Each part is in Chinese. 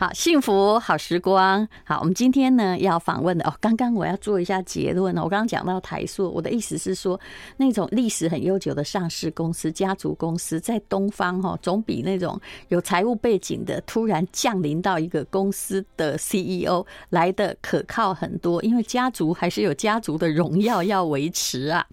好，幸福好时光。好，我们今天呢要访问的哦，刚刚我要做一下结论呢。我刚刚讲到台塑，我的意思是说，那种历史很悠久的上市公司、家族公司，在东方哈，总比那种有财务背景的突然降临到一个公司的 CEO 来的可靠很多。因为家族还是有家族的荣耀要维持啊。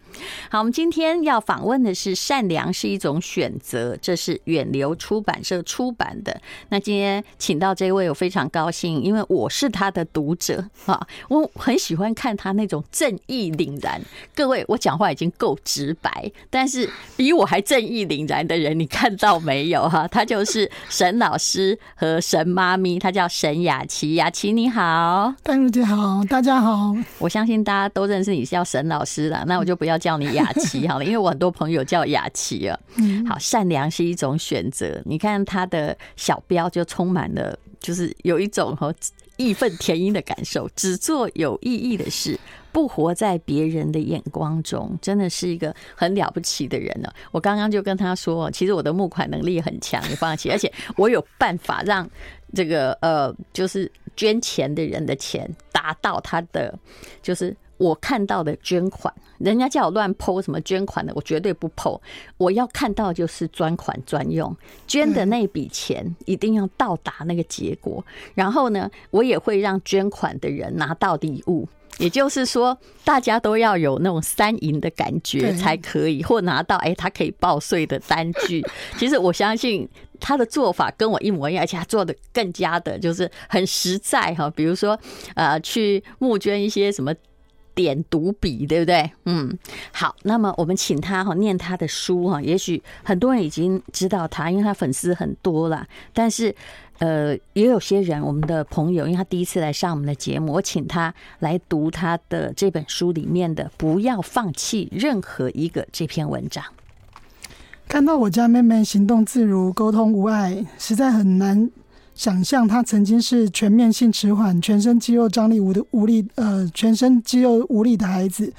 好，我们今天要访问的是《善良是一种选择》，这是远流出版社出版的。那今天请到这位。我有非常高兴，因为我是他的读者啊，我很喜欢看他那种正义凛然。各位，我讲话已经够直白，但是比我还正义凛然的人，你看到没有哈？他就是沈老师和沈妈咪，他叫沈雅琪。雅琪你好，淡如姐好，大家好。我相信大家都认识你叫沈老师了，那我就不要叫你雅琪好了，因为我很多朋友叫雅琪啊。好，善良是一种选择。你看他的小标就充满了。就是有一种哈义愤填膺的感受，只做有意义的事，不活在别人的眼光中，真的是一个很了不起的人呢。我刚刚就跟他说，其实我的募款能力很强，你放心，而且我有办法让这个呃，就是捐钱的人的钱达到他的，就是。我看到的捐款，人家叫我乱 po 什么捐款的，我绝对不 po。我要看到就是专款专用，捐的那笔钱一定要到达那个结果。然后呢，我也会让捐款的人拿到礼物，也就是说，大家都要有那种三赢的感觉才可以，或拿到哎，他可以报税的单据。其实我相信他的做法跟我一模一样，而且他做的更加的就是很实在哈。比如说，呃，去募捐一些什么。点读笔，对不对？嗯，好，那么我们请他哈念他的书哈，也许很多人已经知道他，因为他粉丝很多了。但是，呃，也有些人，我们的朋友，因为他第一次来上我们的节目，我请他来读他的这本书里面的“不要放弃任何一个”这篇文章。看到我家妹妹行动自如、沟通无碍，实在很难。想象他曾经是全面性迟缓、全身肌肉张力无的无力，呃，全身肌肉无力的孩子。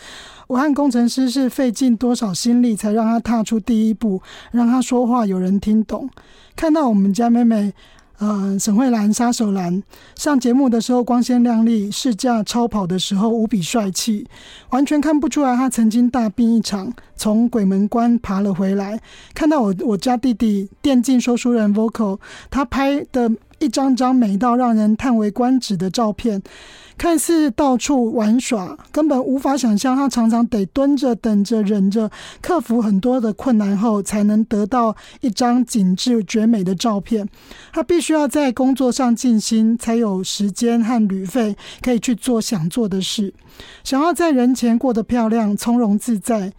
我和工程师是费尽多少心力才让他踏出第一步，让他说话有人听懂。看到我们家妹妹。呃，沈慧兰杀手兰上节目的时候光鲜亮丽，试驾超跑的时候无比帅气，完全看不出来他曾经大病一场，从鬼门关爬了回来。看到我我家弟弟电竞说书人 Vocal，他拍的一张张美到让人叹为观止的照片。看似到处玩耍，根本无法想象他常常得蹲着、等着、忍着，克服很多的困难后，才能得到一张景致绝美的照片。他必须要在工作上尽心，才有时间和旅费可以去做想做的事。想要在人前过得漂亮、从容自在，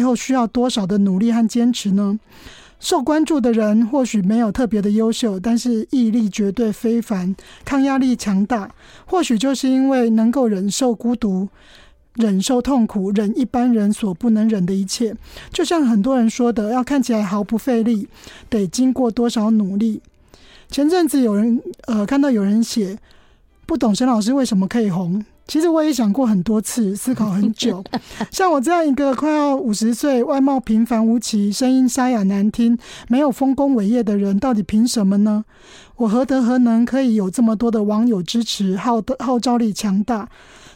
背后需要多少的努力和坚持呢？受关注的人或许没有特别的优秀，但是毅力绝对非凡，抗压力强大。或许就是因为能够忍受孤独、忍受痛苦、忍一般人所不能忍的一切。就像很多人说的，要看起来毫不费力，得经过多少努力。前阵子有人呃看到有人写，不懂沈老师为什么可以红。其实我也想过很多次，思考很久。像我这样一个快要五十岁、外貌平凡无奇、声音沙哑难听、没有丰功伟业的人，到底凭什么呢？我何德何能可以有这么多的网友支持，号的号召力强大？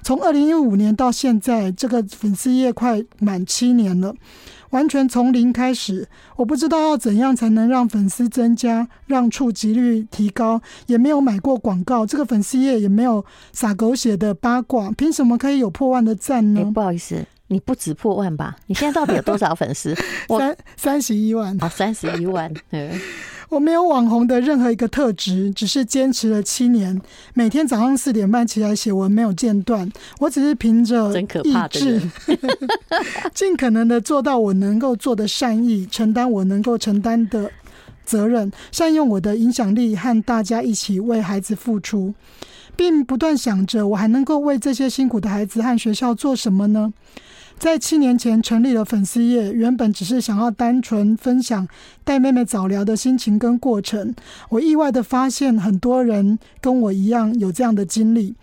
从二零一五年到现在，这个粉丝页快满七年了。完全从零开始，我不知道要怎样才能让粉丝增加，让触及率提高，也没有买过广告，这个粉丝页也没有撒狗血的八卦，凭什么可以有破万的赞呢？欸，不好意思，你不止破万吧？你现在到底有多少粉丝？三三十一万。啊，三十一万。嗯。我没有网红的任何一个特质，只是坚持了七年，每天早上四点半起来写文，没有间断。我只是凭着意志，尽可能的做到我能够做的善意，承担我能够承担的责任，善用我的影响力，和大家一起为孩子付出，并不断想着我还能够为这些辛苦的孩子和学校做什么呢？在七年前成立了粉丝页，原本只是想要单纯分享带妹妹早疗的心情跟过程。我意外的发现，很多人跟我一样有这样的经历。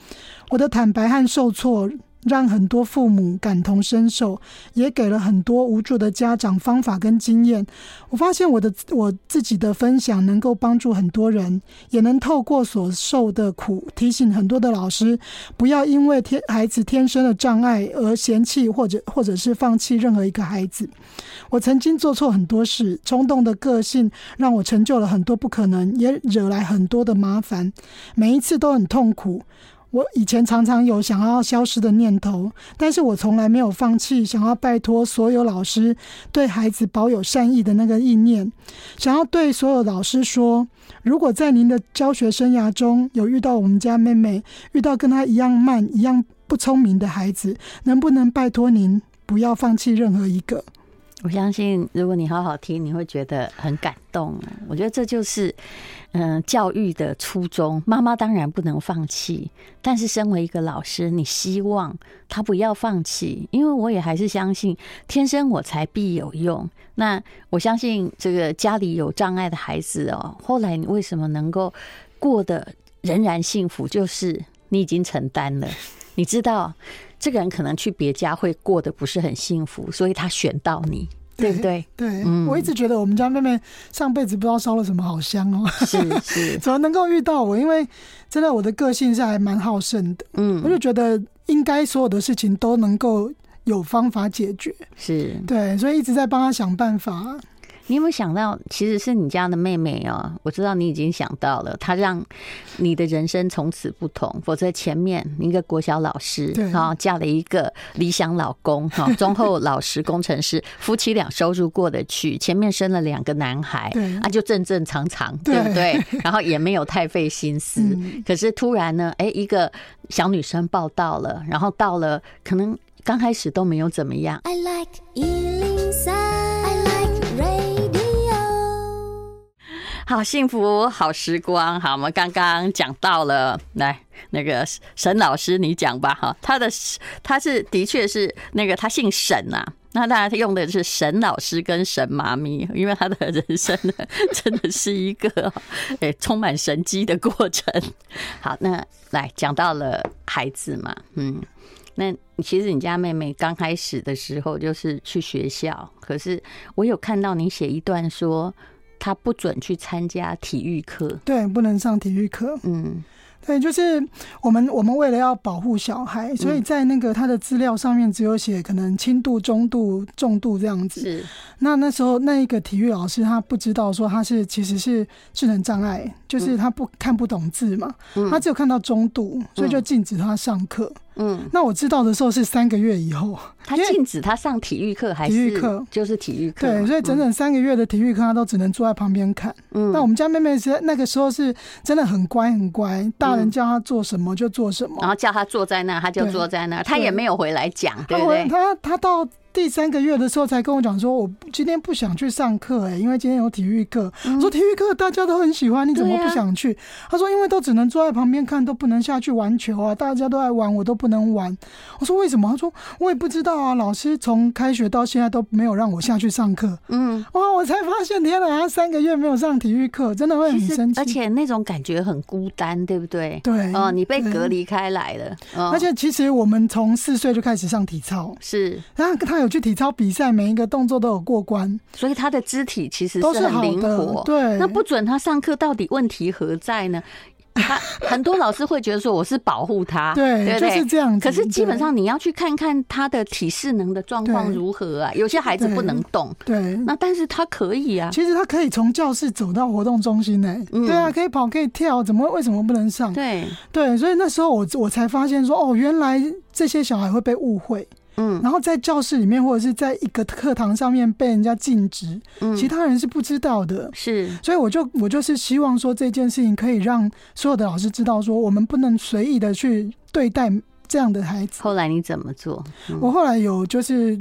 我的坦白和受挫，让很多父母感同身受，也给了很多无助的家长方法跟经验。我发现我的我自己的分享能够帮助很多人，也能透过所受的苦，提醒很多的老师不要因为天孩子天生的障碍而嫌弃或者或者是放弃任何一个孩子。我曾经做错很多事，冲动的个性让我成就了很多不可能，也惹来很多的麻烦，每一次都很痛苦。我以前常常有想要消失的念头，但是我从来没有放弃想要拜托所有老师对孩子保有善意的那个意念。想要对所有老师说，如果在您的教学生涯中有遇到我们家妹妹，遇到跟她一样慢、一样不聪明的孩子，能不能拜托您不要放弃任何一个？我相信，如果你好好听，你会觉得很感动。我觉得这就是，嗯，教育的初衷。妈妈当然不能放弃，但是身为一个老师，你希望他不要放弃，因为我也还是相信天生我才必有用。那我相信这个家里有障碍的孩子哦，后来你为什么能够过得仍然幸福？就是你已经承担了，你知道。这个人可能去别家会过得不是很幸福，所以他选到你，对不对？对，嗯，我一直觉得我们家妹妹上辈子不知道烧了什么好香哦，是是，怎么能够遇到我？因为真的我的个性是还蛮好胜的，嗯，我就觉得应该所有的事情都能够有方法解决，是对，所以一直在帮她想办法。你有没有想到，其实是你家的妹妹哦？我知道你已经想到了，她让你的人生从此不同。否则前面一个国小老师，然后嫁了一个理想老公，哈，忠厚老实工程师，夫妻俩收入过得去，前面生了两个男孩，啊就正正常常，对不对？然后也没有太费心思。可是突然呢，哎，一个小女生报到了，然后到了，可能刚开始都没有怎么样。I like 好幸福，好时光。好，我们刚刚讲到了，来那个沈老师，你讲吧。哈，他的他是的确是那个他姓沈呐、啊，那当然他用的是沈老师跟沈妈咪，因为他的人生呢，真的是一个诶充满神机的过程。好，那来讲到了孩子嘛，嗯，那其实你家妹妹刚开始的时候就是去学校，可是我有看到你写一段说。他不准去参加体育课，对，不能上体育课。嗯，对，就是我们我们为了要保护小孩，所以在那个他的资料上面只有写可能轻度、中度、重度这样子。是，那那时候那一个体育老师他不知道说他是其实是智能障碍，就是他不看不懂字嘛，他只有看到中度，所以就禁止他上课。嗯，那我知道的时候是三个月以后，他禁止他上体育课还是体育课？就是体育课。对，所以整整三个月的体育课，他都只能坐在旁边看。嗯，那我们家妹妹是那个时候是真的很乖很乖，大人叫他做什么就做什么，然后叫他坐在那他就坐在那，他也没有回来讲，对不对？他他到。第三个月的时候才跟我讲说，我今天不想去上课，哎，因为今天有体育课。我说体育课大家都很喜欢，你怎么不想去？他说因为都只能坐在旁边看，都不能下去玩球啊，大家都爱玩，我都不能玩。我说为什么？他说我也不知道啊，老师从开学到现在都没有让我下去上课。嗯，哇，我才发现，天哪，他三个月没有上体育课，真的会很生气，而且那种感觉很孤单，对不对？对，哦，你被隔离开来了。而且其实我们从四岁就开始上体操，是，然后他有去体操比赛，每一个动作都有过关，所以他的肢体其实是很灵活。对，那不准他上课，到底问题何在呢？他 很多老师会觉得说我是保护他，对，对对就是这样子。可是基本上你要去看看他的体适能的状况如何啊？有些孩子不能动，对，那但是他可以啊。其实他可以从教室走到活动中心呢、欸，对啊，可以跑可以跳，怎么为什么不能上？对对，所以那时候我我才发现说，哦，原来这些小孩会被误会。嗯，然后在教室里面或者是在一个课堂上面被人家禁止，嗯，其他人是不知道的，是，所以我就我就是希望说这件事情可以让所有的老师知道，说我们不能随意的去对待这样的孩子。后来你怎么做？嗯，我后来有就是。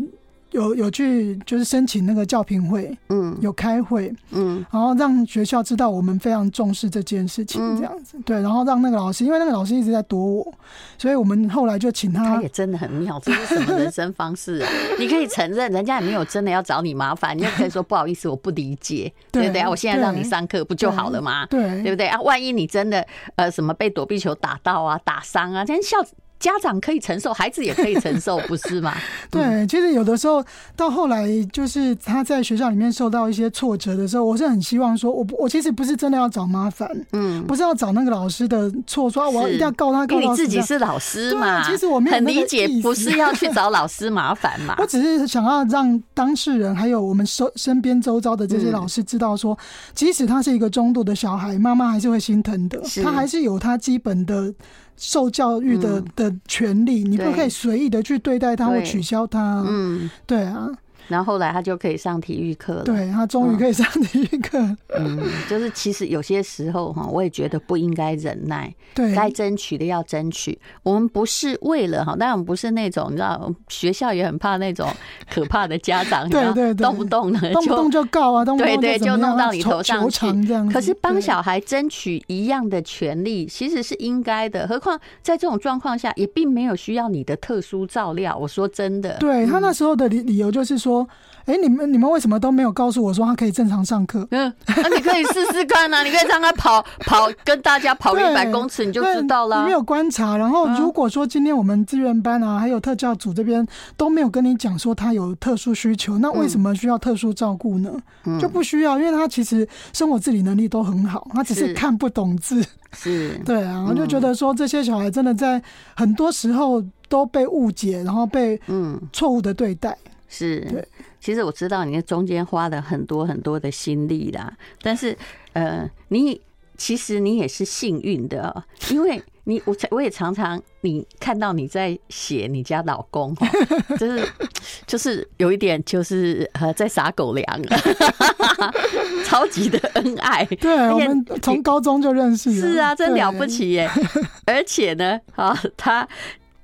有有去就是申请那个教评会，嗯，有开会，嗯，然后让学校知道我们非常重视这件事情，这样子，对，然后让那个老师，因为那个老师一直在躲我，所以我们后来就请他。他也真的很妙，这是什么人生方式啊？你可以承认人家也没有真的要找你麻烦，你就可以说 不好意思，我不理解，对不对啊？我现在让你上课不就好了吗？对，对不对啊？万一你真的呃什么被躲避球打到啊、打伤啊，这样校。家长可以承受，孩子也可以承受，不是吗？对，其实有的时候到后来，就是他在学校里面受到一些挫折的时候，我是很希望说，我我其实不是真的要找麻烦，嗯，不是要找那个老师的错，说我要一定要告他，告到你自己是老师嘛。其实我没有很理解，不是要去找老师麻烦嘛。我只是想要让当事人还有我们身身边周遭的这些老师知道说，即使他是一个中度的小孩，妈妈还是会心疼的，他还是有他基本的。受教育的的权利，你不可以随意的去对待它或取消它。嗯，对啊。然后后来他就可以上体育课了。对，他终于可以上体育课。嗯，就是其实有些时候哈，我也觉得不应该忍耐。对，该争取的要争取。我们不是为了哈，当然我们不是那种你知道，学校也很怕那种可怕的家长，对对对，动不动的动不动就告啊，对对，就弄到你头上去。可是帮小孩争取一样的权利，其实是应该的。何况在这种状况下，也并没有需要你的特殊照料。我说真的，对他那时候的理理由就是说。哎，你们你们为什么都没有告诉我说他可以正常上课？嗯，那你可以试试看啊，你可以让他跑跑，跟大家跑一百公尺，你就知道了。你没有观察，然后如果说今天我们志愿班啊，还有特教组这边都没有跟你讲说他有特殊需求，那为什么需要特殊照顾呢？就不需要，因为他其实生活自理能力都很好，他只是看不懂字。是，对啊，我就觉得说这些小孩真的在很多时候都被误解，然后被嗯错误的对待。是，其实我知道你在中间花了很多很多的心力啦，但是呃，你其实你也是幸运的，因为你我我也常常你看到你在写你家老公，就是就是有一点就是呃在撒狗粮，超级的恩爱。对，我们从高中就认识，是啊，真了不起耶！而且呢，啊，他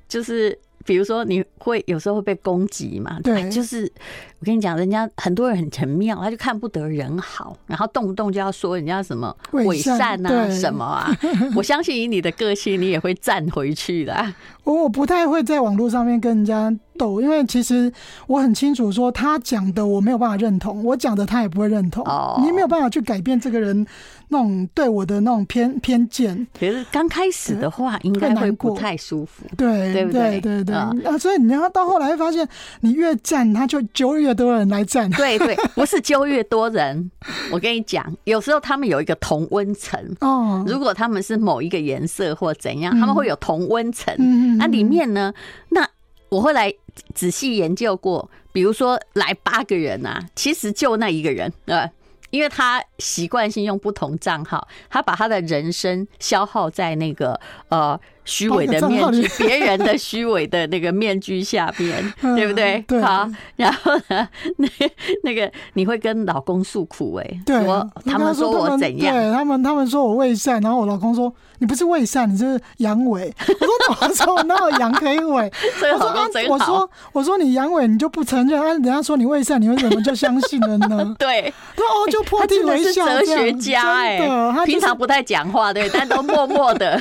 就是。比如说，你会有时候会被攻击嘛？对，就是我跟你讲，人家很多人很很妙，他就看不得人好，然后动不动就要说人家什么伪善啊，什么啊。我相信以你的个性，你也会站回去的。我我不太会在网络上面跟人家斗，因为其实我很清楚，说他讲的我没有办法认同，我讲的他也不会认同。哦，你没有办法去改变这个人那种对我的那种偏偏见。其实刚开始的话，应该会不太舒服，对对对对对啊！所以你要到后来会发现，你越站，他就揪越多人来站。对对，不是揪越多人。我跟你讲，有时候他们有一个同温层哦。如果他们是某一个颜色或怎样，他们会有同温层。那里面呢？那我后来仔细研究过，比如说来八个人啊，其实就那一个人，对吧？因为他习惯性用不同账号，他把他的人生消耗在那个呃。虚伪的面具，别人的虚伪的那个面具下边，对不对？对好，然后呢，那 那个你会跟老公诉苦哎，说他们说我怎样？对他们，他们说我伪善，然后我老公说你不是伪善，你是阳痿。我说怎么说？哪有阳可以伪？我说我说我说你阳痿，你就不承认啊？人家说你伪善，你为什么就相信了呢？对，哦，就破涕为笑。哲学家哎，他平常不太讲话，对，但都默默的。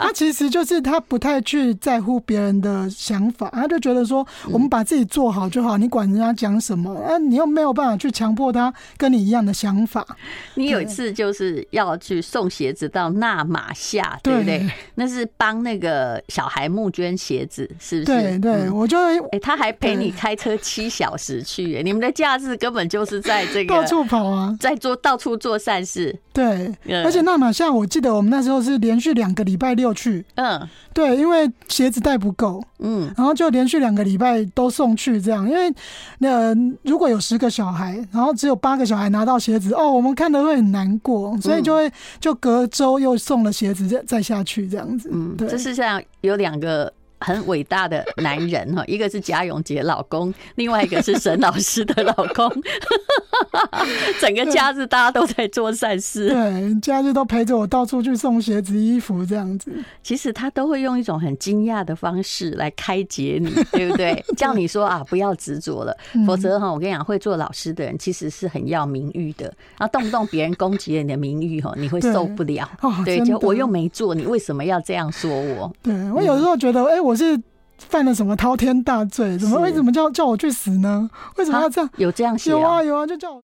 他其实。其实就是他不太去在乎别人的想法，他就觉得说我们把自己做好就好，你管人家讲什么，啊，你又没有办法去强迫他跟你一样的想法。你有一次就是要去送鞋子到纳马夏，对不对？那是帮那个小孩募捐鞋子，是不是？对对，我就哎，他还陪你开车七小时去，你们的假日根本就是在这个到处跑啊，在做到处做善事。对，而且纳马夏，我记得我们那时候是连续两个礼拜六去。嗯，对，因为鞋子带不够，嗯，然后就连续两个礼拜都送去这样。因为那、呃、如果有十个小孩，然后只有八个小孩拿到鞋子，哦，我们看的会很难过，所以就会就隔周又送了鞋子再再下去这样子。嗯，对，就是像，有两个。很伟大的男人哈，一个是贾永杰老公，另外一个是沈老师的老公。整个假日大家都在做善事，对，假日都陪着我到处去送鞋子、衣服这样子。其实他都会用一种很惊讶的方式来开解你，对不对？叫你说啊，不要执着了，否则哈，我跟你讲，会做老师的人其实是很要名誉的，然后动不动别人攻击了你的名誉哈，你会受不了。对，就我又没做，你为什么要这样说我？对，我有时候觉得，哎，我是犯了什么滔天大罪？怎么为什么叫叫我去死呢？为什么要这样？有这样写？有啊有啊，就叫我。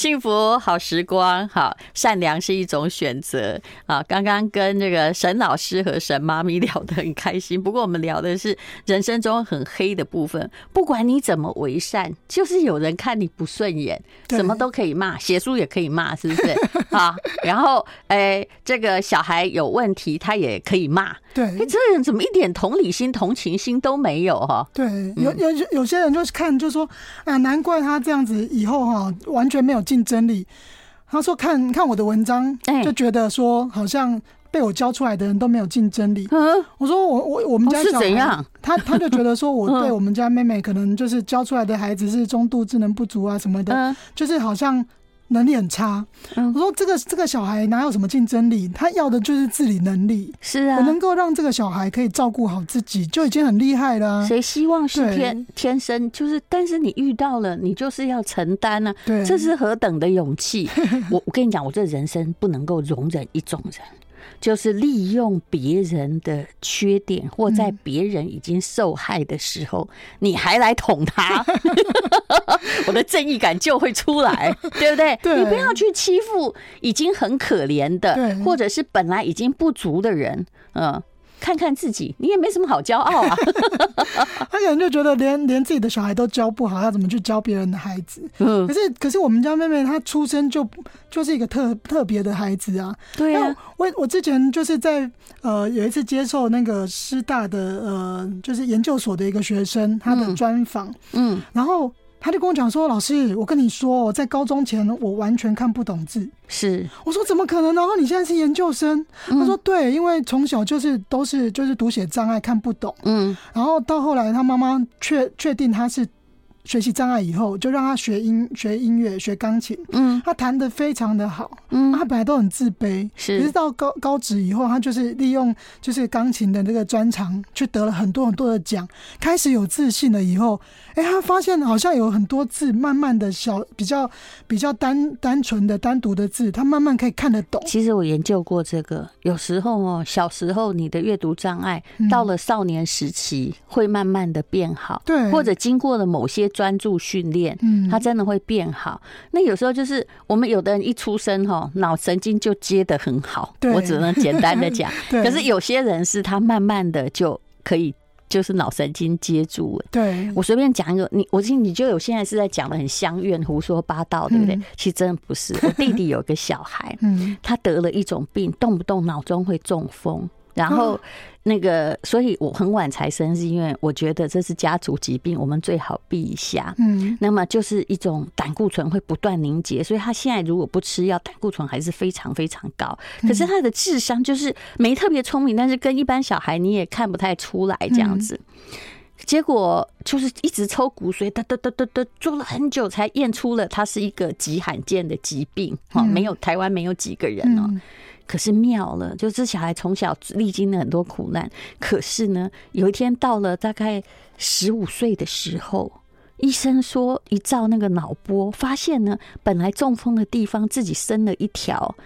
幸福好时光，好，善良是一种选择啊。刚刚跟这个沈老师和沈妈咪聊得很开心，不过我们聊的是人生中很黑的部分。不管你怎么为善，就是有人看你不顺眼，什么都可以骂，写书也可以骂，是不是？啊，然后哎，这个小孩有问题，他也可以骂。对，哎，这人怎么一点同理心、同情心都没有哈？对，有有有些人就是看，就说啊，难怪他这样子以后哈，完全没有竞争力。他说看看我的文章，就觉得说好像被我教出来的人都没有竞争力。嗯，我说我我我们家小孩是怎样？他他就觉得说我 对我们家妹妹可能就是教出来的孩子是中度智能不足啊什么的，就是好像。能力很差，嗯我说这个这个小孩哪有什么竞争力？他要的就是自理能力。是啊，我能够让这个小孩可以照顾好自己，就已经很厉害了。谁希望是天天生就是？但是你遇到了，你就是要承担呢。对，这是何等的勇气！我我跟你讲，我这人生不能够容忍一种人。就是利用别人的缺点，或在别人已经受害的时候，你还来捅他，我的正义感就会出来，对不对？你不要去欺负已经很可怜的，或者是本来已经不足的人，嗯。看看自己，你也没什么好骄傲啊。他可能就觉得连连自己的小孩都教不好，要怎么去教别人的孩子？嗯，可是可是我们家妹妹她出生就就是一个特特别的孩子啊。对啊，我我之前就是在呃有一次接受那个师大的呃就是研究所的一个学生他的专访，嗯，然后。他就跟我讲说：“老师，我跟你说，我在高中前我完全看不懂字。”是，我说怎么可能？然后你现在是研究生？他说：“对，因为从小就是都是就是读写障碍，看不懂。”嗯，然后到后来他妈妈确确定他是。学习障碍以后，就让他学音学音乐学钢琴，嗯，他弹得非常的好，嗯，他本来都很自卑，是，可是到高高职以后，他就是利用就是钢琴的那个专长，去得了很多很多的奖，开始有自信了以后，哎、欸，他发现好像有很多字，慢慢的小比较比较单单纯的单独的字，他慢慢可以看得懂。其实我研究过这个，有时候哦，小时候你的阅读障碍，到了少年时期会慢慢的变好，对，或者经过了某些。专注训练，嗯，他真的会变好。那有时候就是我们有的人一出生哈，脑神经就接得很好，我只能简单的讲。可是有些人是他慢慢的就可以，就是脑神经接住了。对，我随便讲一个，你我听你就有现在是在讲的很相怨胡说八道，对不对？其实真的不是。我弟弟有个小孩，嗯，他得了一种病，动不动脑中会中风。然后那个，所以我很晚才生，是因为我觉得这是家族疾病，我们最好避一下。嗯，那么就是一种胆固醇会不断凝结，所以他现在如果不吃药，胆固醇还是非常非常高。可是他的智商就是没特别聪明，但是跟一般小孩你也看不太出来这样子。结果就是一直抽骨髓，哒哒哒哒哒，做了很久才验出了他是一个极罕见的疾病。哈，没有台湾没有几个人哦。可是妙了，就这小孩从小历经了很多苦难，可是呢，有一天到了大概十五岁的时候，医生说一照那个脑波，发现呢，本来中风的地方自己生了一条。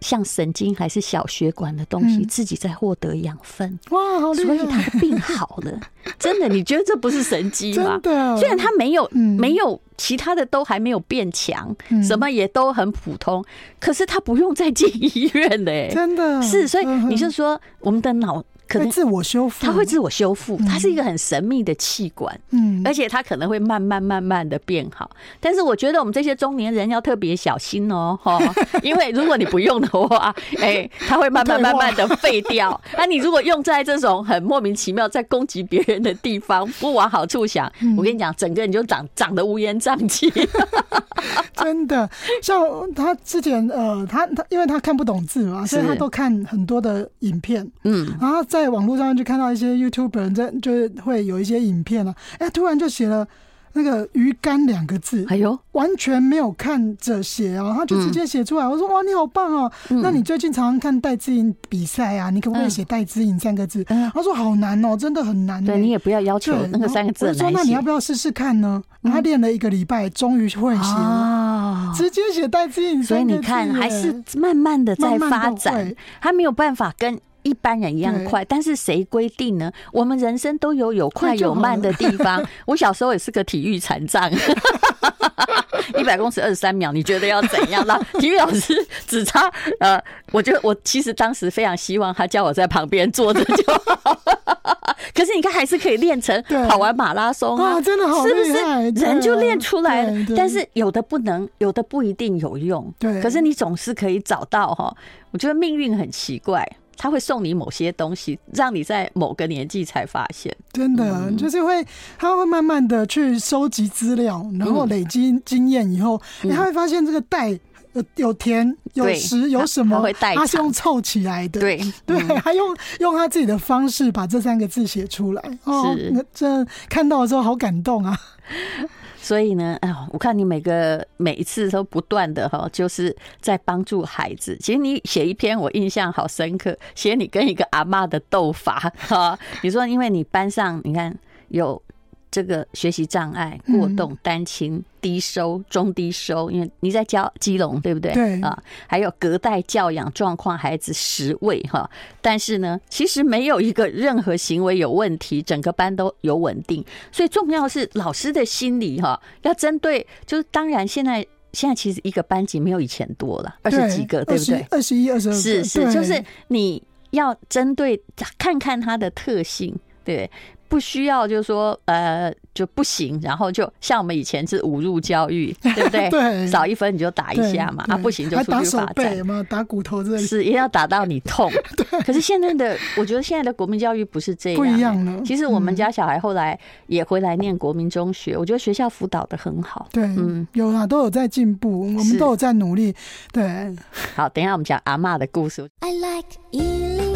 像神经还是小血管的东西，自己在获得养分。哇，好！所以他的病好了，真的？你觉得这不是神机吗？虽然他没有没有其他的都还没有变强，什么也都很普通，可是他不用再进医院了。真的是。所以你是说我们的脑？可能自我修复，它会自我修复，它是一个很神秘的器官，嗯，而且它可能会慢慢慢慢的变好。但是我觉得我们这些中年人要特别小心哦，哈，因为如果你不用的话，哎，它会慢慢慢慢的废掉。那你如果用在这种很莫名其妙在攻击别人的地方，不往好处想，我跟你讲，整个人就长长得乌烟瘴气。真的，像他之前呃，他他因为他看不懂字嘛，所以他都看很多的影片，嗯，然后在。在网络上就看到一些 YouTuber 在，就是会有一些影片啊，哎，突然就写了那个“鱼竿”两个字，哎呦，完全没有看着写啊，他就直接写出来。我说哇，你好棒哦！那你最近常常看戴资颖比赛啊？你可不可以写戴资颖三个字？他说好难哦，真的很难。对，你也不要要求那个三个字。我说那你要不要试试看呢？他练了一个礼拜，终于会写了，直接写戴资颖。所以你看，还是慢慢的在发展，他没有办法跟。一般人一样快，但是谁规定呢？我们人生都有有快有慢的地方。我小时候也是个体育残障，一百公尺二十三秒，你觉得要怎样？那 体育老师只差呃，我觉得我其实当时非常希望他叫我在旁边坐着就好。可是你看，还是可以练成跑完马拉松啊，真的好是不是？人就练出来了。但是有的不能，有的不一定有用。对，可是你总是可以找到哈。我觉得命运很奇怪。他会送你某些东西，让你在某个年纪才发现。真的，嗯、就是会，他会慢慢的去收集资料，然后累积经验以后，嗯、他会发现这个带有有甜有食有什么，他，是用凑起来的。对对，他用用他自己的方式把这三个字写出来。哦，那这看到的时候好感动啊。所以呢，哎，我看你每个每一次都不断的哈，就是在帮助孩子。其实你写一篇，我印象好深刻，写你跟一个阿妈的斗法哈。你说，因为你班上你看有。这个学习障碍、过动、单亲、低收、中低收，因为你在教基隆，对不对？对啊，还有隔代教养状况孩子十位哈，但是呢，其实没有一个任何行为有问题，整个班都有稳定，所以重要是老师的心理哈，要针对，就是当然现在现在其实一个班级没有以前多了，二十几个，对不对？二十一、二十二，是是，就是你要针对看看他的特性，对。不需要，就是说，呃，就不行。然后就像我们以前是五入教育，对不对？对，少一分你就打一下嘛，啊，不行就出去罚站。打手背，打骨头这里是也要打到你痛。对。可是现在的，我觉得现在的国民教育不是这样，不一样了。其实我们家小孩后来也回来念国民中学，我觉得学校辅导的很好。对，嗯，有啊，都有在进步，我们都有在努力。对。好，等一下我们讲阿妈的故事。I like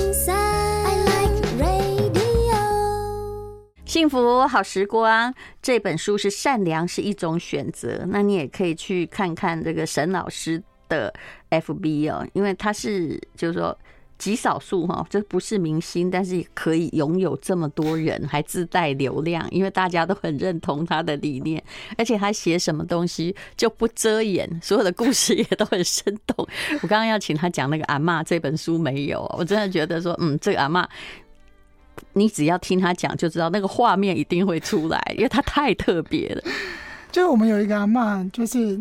幸福好时光这本书是善良是一种选择，那你也可以去看看这个沈老师的 FB 哦，因为他是就是说极少数哈，这不是明星，但是可以拥有这么多人，还自带流量，因为大家都很认同他的理念，而且他写什么东西就不遮掩，所有的故事也都很生动。我刚刚要请他讲那个阿嬷这本书没有，我真的觉得说，嗯，这个阿嬷。你只要听他讲就知道，那个画面一定会出来，因为他太特别了。就我们有一个阿嬷，就是。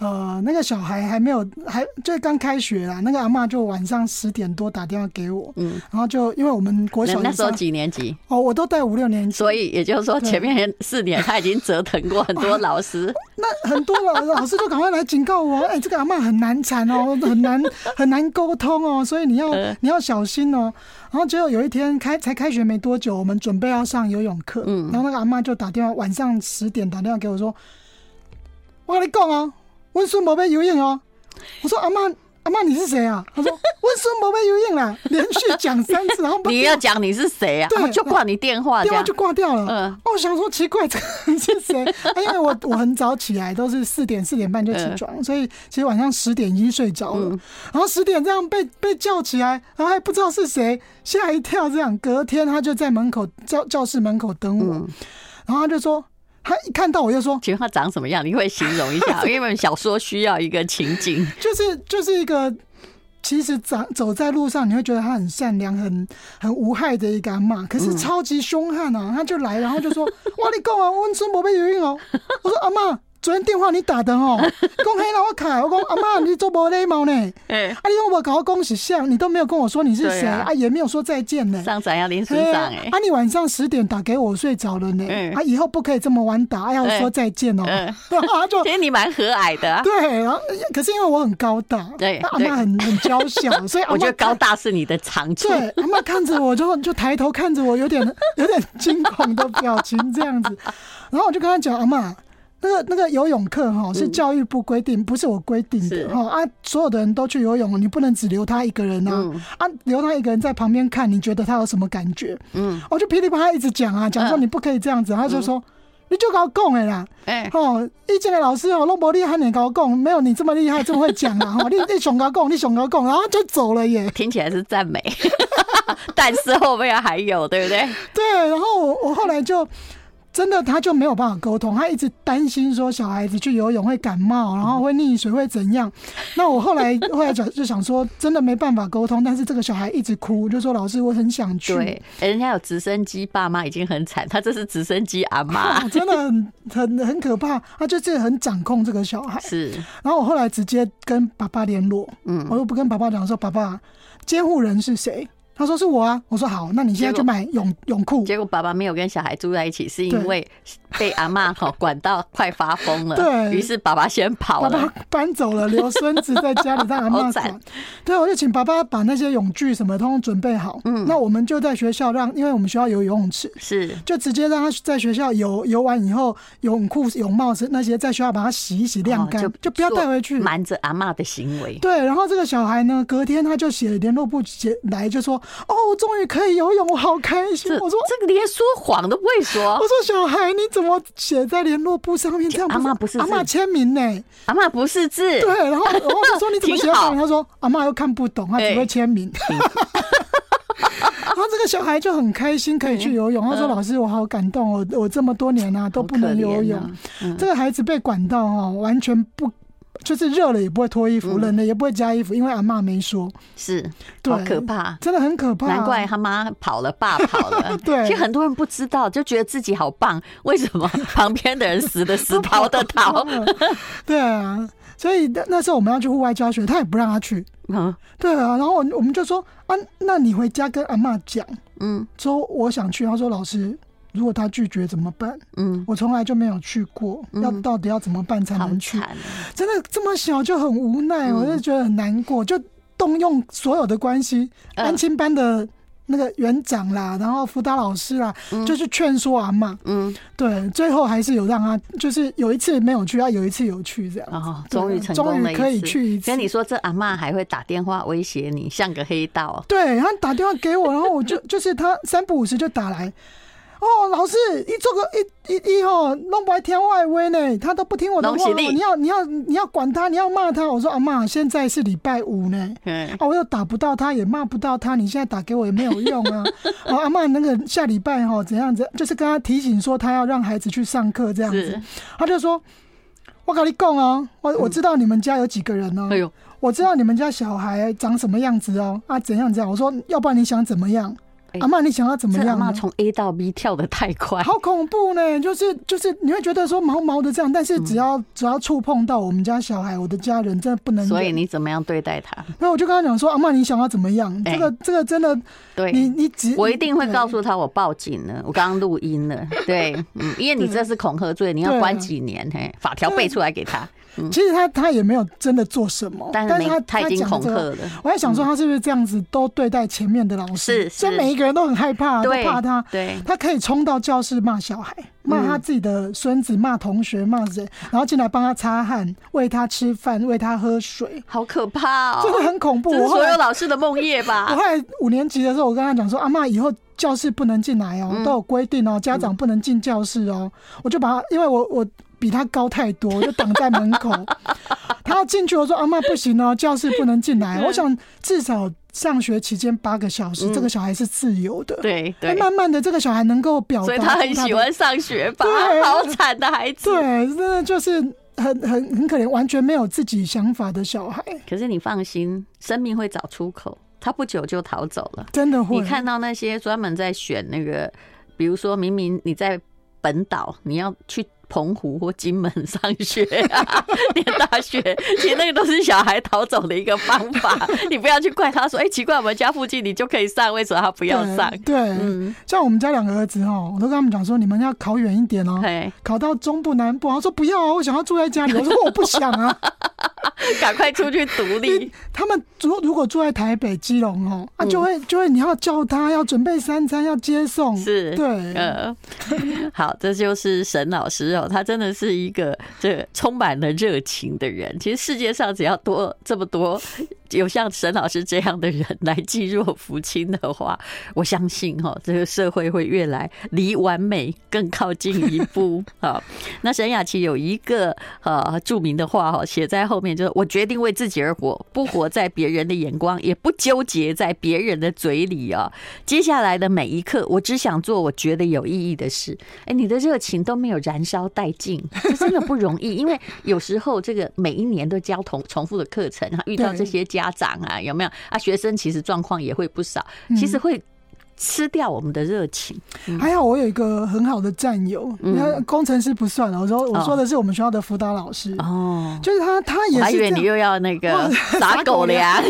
呃，那个小孩还没有，还就刚开学啦。那个阿嬷就晚上十点多打电话给我，嗯，然后就因为我们国小那时候几年级？哦，我都带五六年级，所以也就是说前面四年他已经折腾过很多老师。那很多老老师就赶快来警告我，哎、欸，这个阿妈很难缠哦，很难很难沟通哦，所以你要你要小心哦。然后结果有一天开才开学没多久，我们准备要上游泳课，嗯，然后那个阿妈就打电话，晚上十点打电话给我说，我跟你讲啊。温孙宝贝游泳哦，我说阿妈阿妈你是谁啊？他说 温孙宝贝游泳啦，连续讲三次，然后 你要讲你是谁啊？对，就挂你电话，电话就挂掉了。嗯，我想说奇怪，这个是谁？因为我我很早起来，都是四点四点半就起床，所以其实晚上十点已经睡着了。然后十点这样被被叫起来，然后还不知道是谁，吓一跳。这样隔天他就在门口教教室门口等我，然后他就说。他一看到我就说：“请问他长什么样？你会形容一下？因为小说需要一个情景，就是就是一个其实长走在路上，你会觉得他很善良、很很无害的一个阿妈，可是超级凶悍啊！他就来，然后就说：‘ 哇，你够啊，温孙宝贝游泳哦。’我说：‘阿嬷。’昨天电话你打的哦，讲黑了我卡，我讲阿妈你做无礼貌呢，哎，啊你又没搞我恭喜相，你都没有跟我说你是谁？啊，也没有说再见呢。上长要临时长哎，啊你晚上十点打给我睡着了呢，啊以后不可以这么晚打，要说再见哦。啊就 其实你蛮和蔼的，对，然后可是因为我很高大，对，阿妈很很娇小，所以我觉得高大是你的长处。对，阿妈看着我就就抬头看着我，有点有点惊恐的表情这样子，然后我就跟他讲阿妈。那个那个游泳课哈是教育部规定，不是我规定的哈啊，所有的人都去游泳，你不能只留他一个人啊。啊，留他一个人在旁边看，你觉得他有什么感觉？嗯，我就噼里啪啦一直讲啊，讲说你不可以这样子，他就说你就搞讲的啦，哎，哦，以前的老师哦，都不厉害，你搞讲，没有你这么厉害，这么会讲啊，哈，你你想搞讲，你想搞讲，然后就走了耶，听起来是赞美，但是后面还有，对不对？对，然后我我后来就。真的他就没有办法沟通，他一直担心说小孩子去游泳会感冒，然后会溺水会怎样。那我后来后来就就想说，真的没办法沟通，但是这个小孩一直哭，就说老师我很想去。对，人家有直升机爸妈已经很惨，他这是直升机阿妈，真的很很很可怕。他就是很掌控这个小孩。是，然后我后来直接跟爸爸联络，嗯，我又不跟爸爸讲说，爸爸监护人是谁？他说是我啊，我说好，那你现在就买泳泳裤。结果爸爸没有跟小孩住在一起，是因为被阿妈哈管到快发疯了。对，于是爸爸先跑了，爸爸搬走了，留孙子在家里让阿妈 管。对，我就请爸爸把那些泳具什么通通准备好。嗯，那我们就在学校让，因为我们学校有游泳池，是就直接让他在学校游游完以后，泳裤、泳帽是那些在学校把它洗一洗晾干，就不要带回去。瞒着阿妈的行为。对，然后这个小孩呢，隔天他就写联络部写来，就说：“哦，我终于。”可以游泳，我好开心。我说这个连说谎都不会说。我说小孩，你怎么写在联络簿上面？这样阿妈不是阿妈签名呢？阿妈不是字。对，然后然后我说 你怎么写？他说阿妈又看不懂，他只会签名。然后这个小孩就很开心，可以去游泳。他说老师，我好感动，我我这么多年啊都不能游泳。这个孩子被管到哦，完全不。就是热了也不会脱衣服，冷了也不会加衣服，因为阿嬷没说。是，好可怕，真的很可怕。难怪他妈跑了，爸跑了。对，其实很多人不知道，就觉得自己好棒。为什么 旁边的人死的死，逃的逃？对啊，所以那时候我们要去户外教学，他也不让他去。啊，对啊，然后我们就说啊，那你回家跟阿嬷讲，嗯，说我想去。他说老师。如果他拒绝怎么办？嗯，我从来就没有去过，要到底要怎么办才能去？真的这么小就很无奈，我就觉得很难过，就动用所有的关系，安亲班的那个园长啦，然后辅导老师啦，就去劝说阿妈。嗯，对，最后还是有让他，就是有一次没有去，啊，有一次有去，这样。哦，终于成功了，终于可以去一次。跟你说，这阿妈还会打电话威胁你，像个黑道。对，他打电话给我，然后我就就是他三不五时就打来。哦，老师，一做个一一一吼，弄不来天外威呢，他都不听我的话。你要你要你要管他，你要骂他。我说阿妈，现在是礼拜五呢，啊，我又打不到他，也骂不到他，你现在打给我也没有用啊。啊，阿妈，那个下礼拜哈怎样子，就是跟他提醒说他要让孩子去上课这样子。他就说，我跟你讲啊，我我知道你们家有几个人哦，哎呦，我知道你们家小孩长什么样子哦，啊怎样怎样。我说，要不然你想怎么样？阿嬷，你想要怎么样？从 A 到 B 跳的太快，好恐怖呢！就是就是，你会觉得说毛毛的这样，但是只要、嗯、只要触碰到我们家小孩，我的家人真的不能。所以你怎么样对待他？那我就跟他讲说，阿嬷，你想要怎么样？这个这个真的，对，你你只我一定会告诉他，我报警了，我刚刚录音了。对，嗯，因为你这是恐吓罪，你要关几年？嘿，法条背出来给他。其实他他也没有真的做什么，但是他他已经恐吓了。我在想说，他是不是这样子都对待前面的老师？是，所以每一个人都很害怕，都怕他。对，他可以冲到教室骂小孩，骂他自己的孙子，骂同学，骂人，然后进来帮他擦汗，喂他吃饭，喂他喝水，好可怕哦！真的很恐怖。这是所有老师的梦魇吧？我后来五年级的时候，我跟他讲说：“阿嬷，以后教室不能进来哦，都有规定哦，家长不能进教室哦。”我就把他，因为我我。比他高太多，就挡在门口。他要进去，我说：“阿妈不行哦，教室不能进来。”我想至少上学期间八个小时，这个小孩是自由的。对对，慢慢的，这个小孩能够表达，所以他很喜欢上学吧？好惨的孩子，对，真的就是很很很可怜，完全没有自己想法的小孩。可是你放心，生命会找出口，他不久就逃走了。真的会。你看到那些专门在选那个，比如说明明你在本岛，你要去。澎湖或金门上学啊，念大学，其实那个都是小孩逃走的一个方法。你不要去怪他说，哎，奇怪，我们家附近你就可以上，为什么他不要上？对，嗯，像我们家两个儿子哦，我都跟他们讲说，你们要考远一点哦，考到中部南部。他说不要啊，我想要住在家里。我说我不想啊，赶快出去独立。他们如如果住在台北、基隆哦，啊，就会就会你要叫他要准备三餐，要接送，是，对，呃，好，这就是沈老师哦。他真的是一个这充满了热情的人。其实世界上只要多这么多有像沈老师这样的人来济弱扶倾的话，我相信哈，这个社会会越来离完美更靠近一步。好，那沈雅琪有一个呃著名的话哈，写在后面就是：我决定为自己而活，不活在别人的眼光，也不纠结在别人的嘴里啊。接下来的每一刻，我只想做我觉得有意义的事。哎，你的热情都没有燃烧殆尽，这真的不容易。因为有时候这个每一年都教同重复的课程，遇到这些家长啊，有没有啊？学生其实状况也会不少，其实会吃掉我们的热情。还好我有一个很好的战友，你看工程师不算了，我说我说的是我们学校的辅导老师哦，就是他，他也是。还以为你又要那个撒狗粮。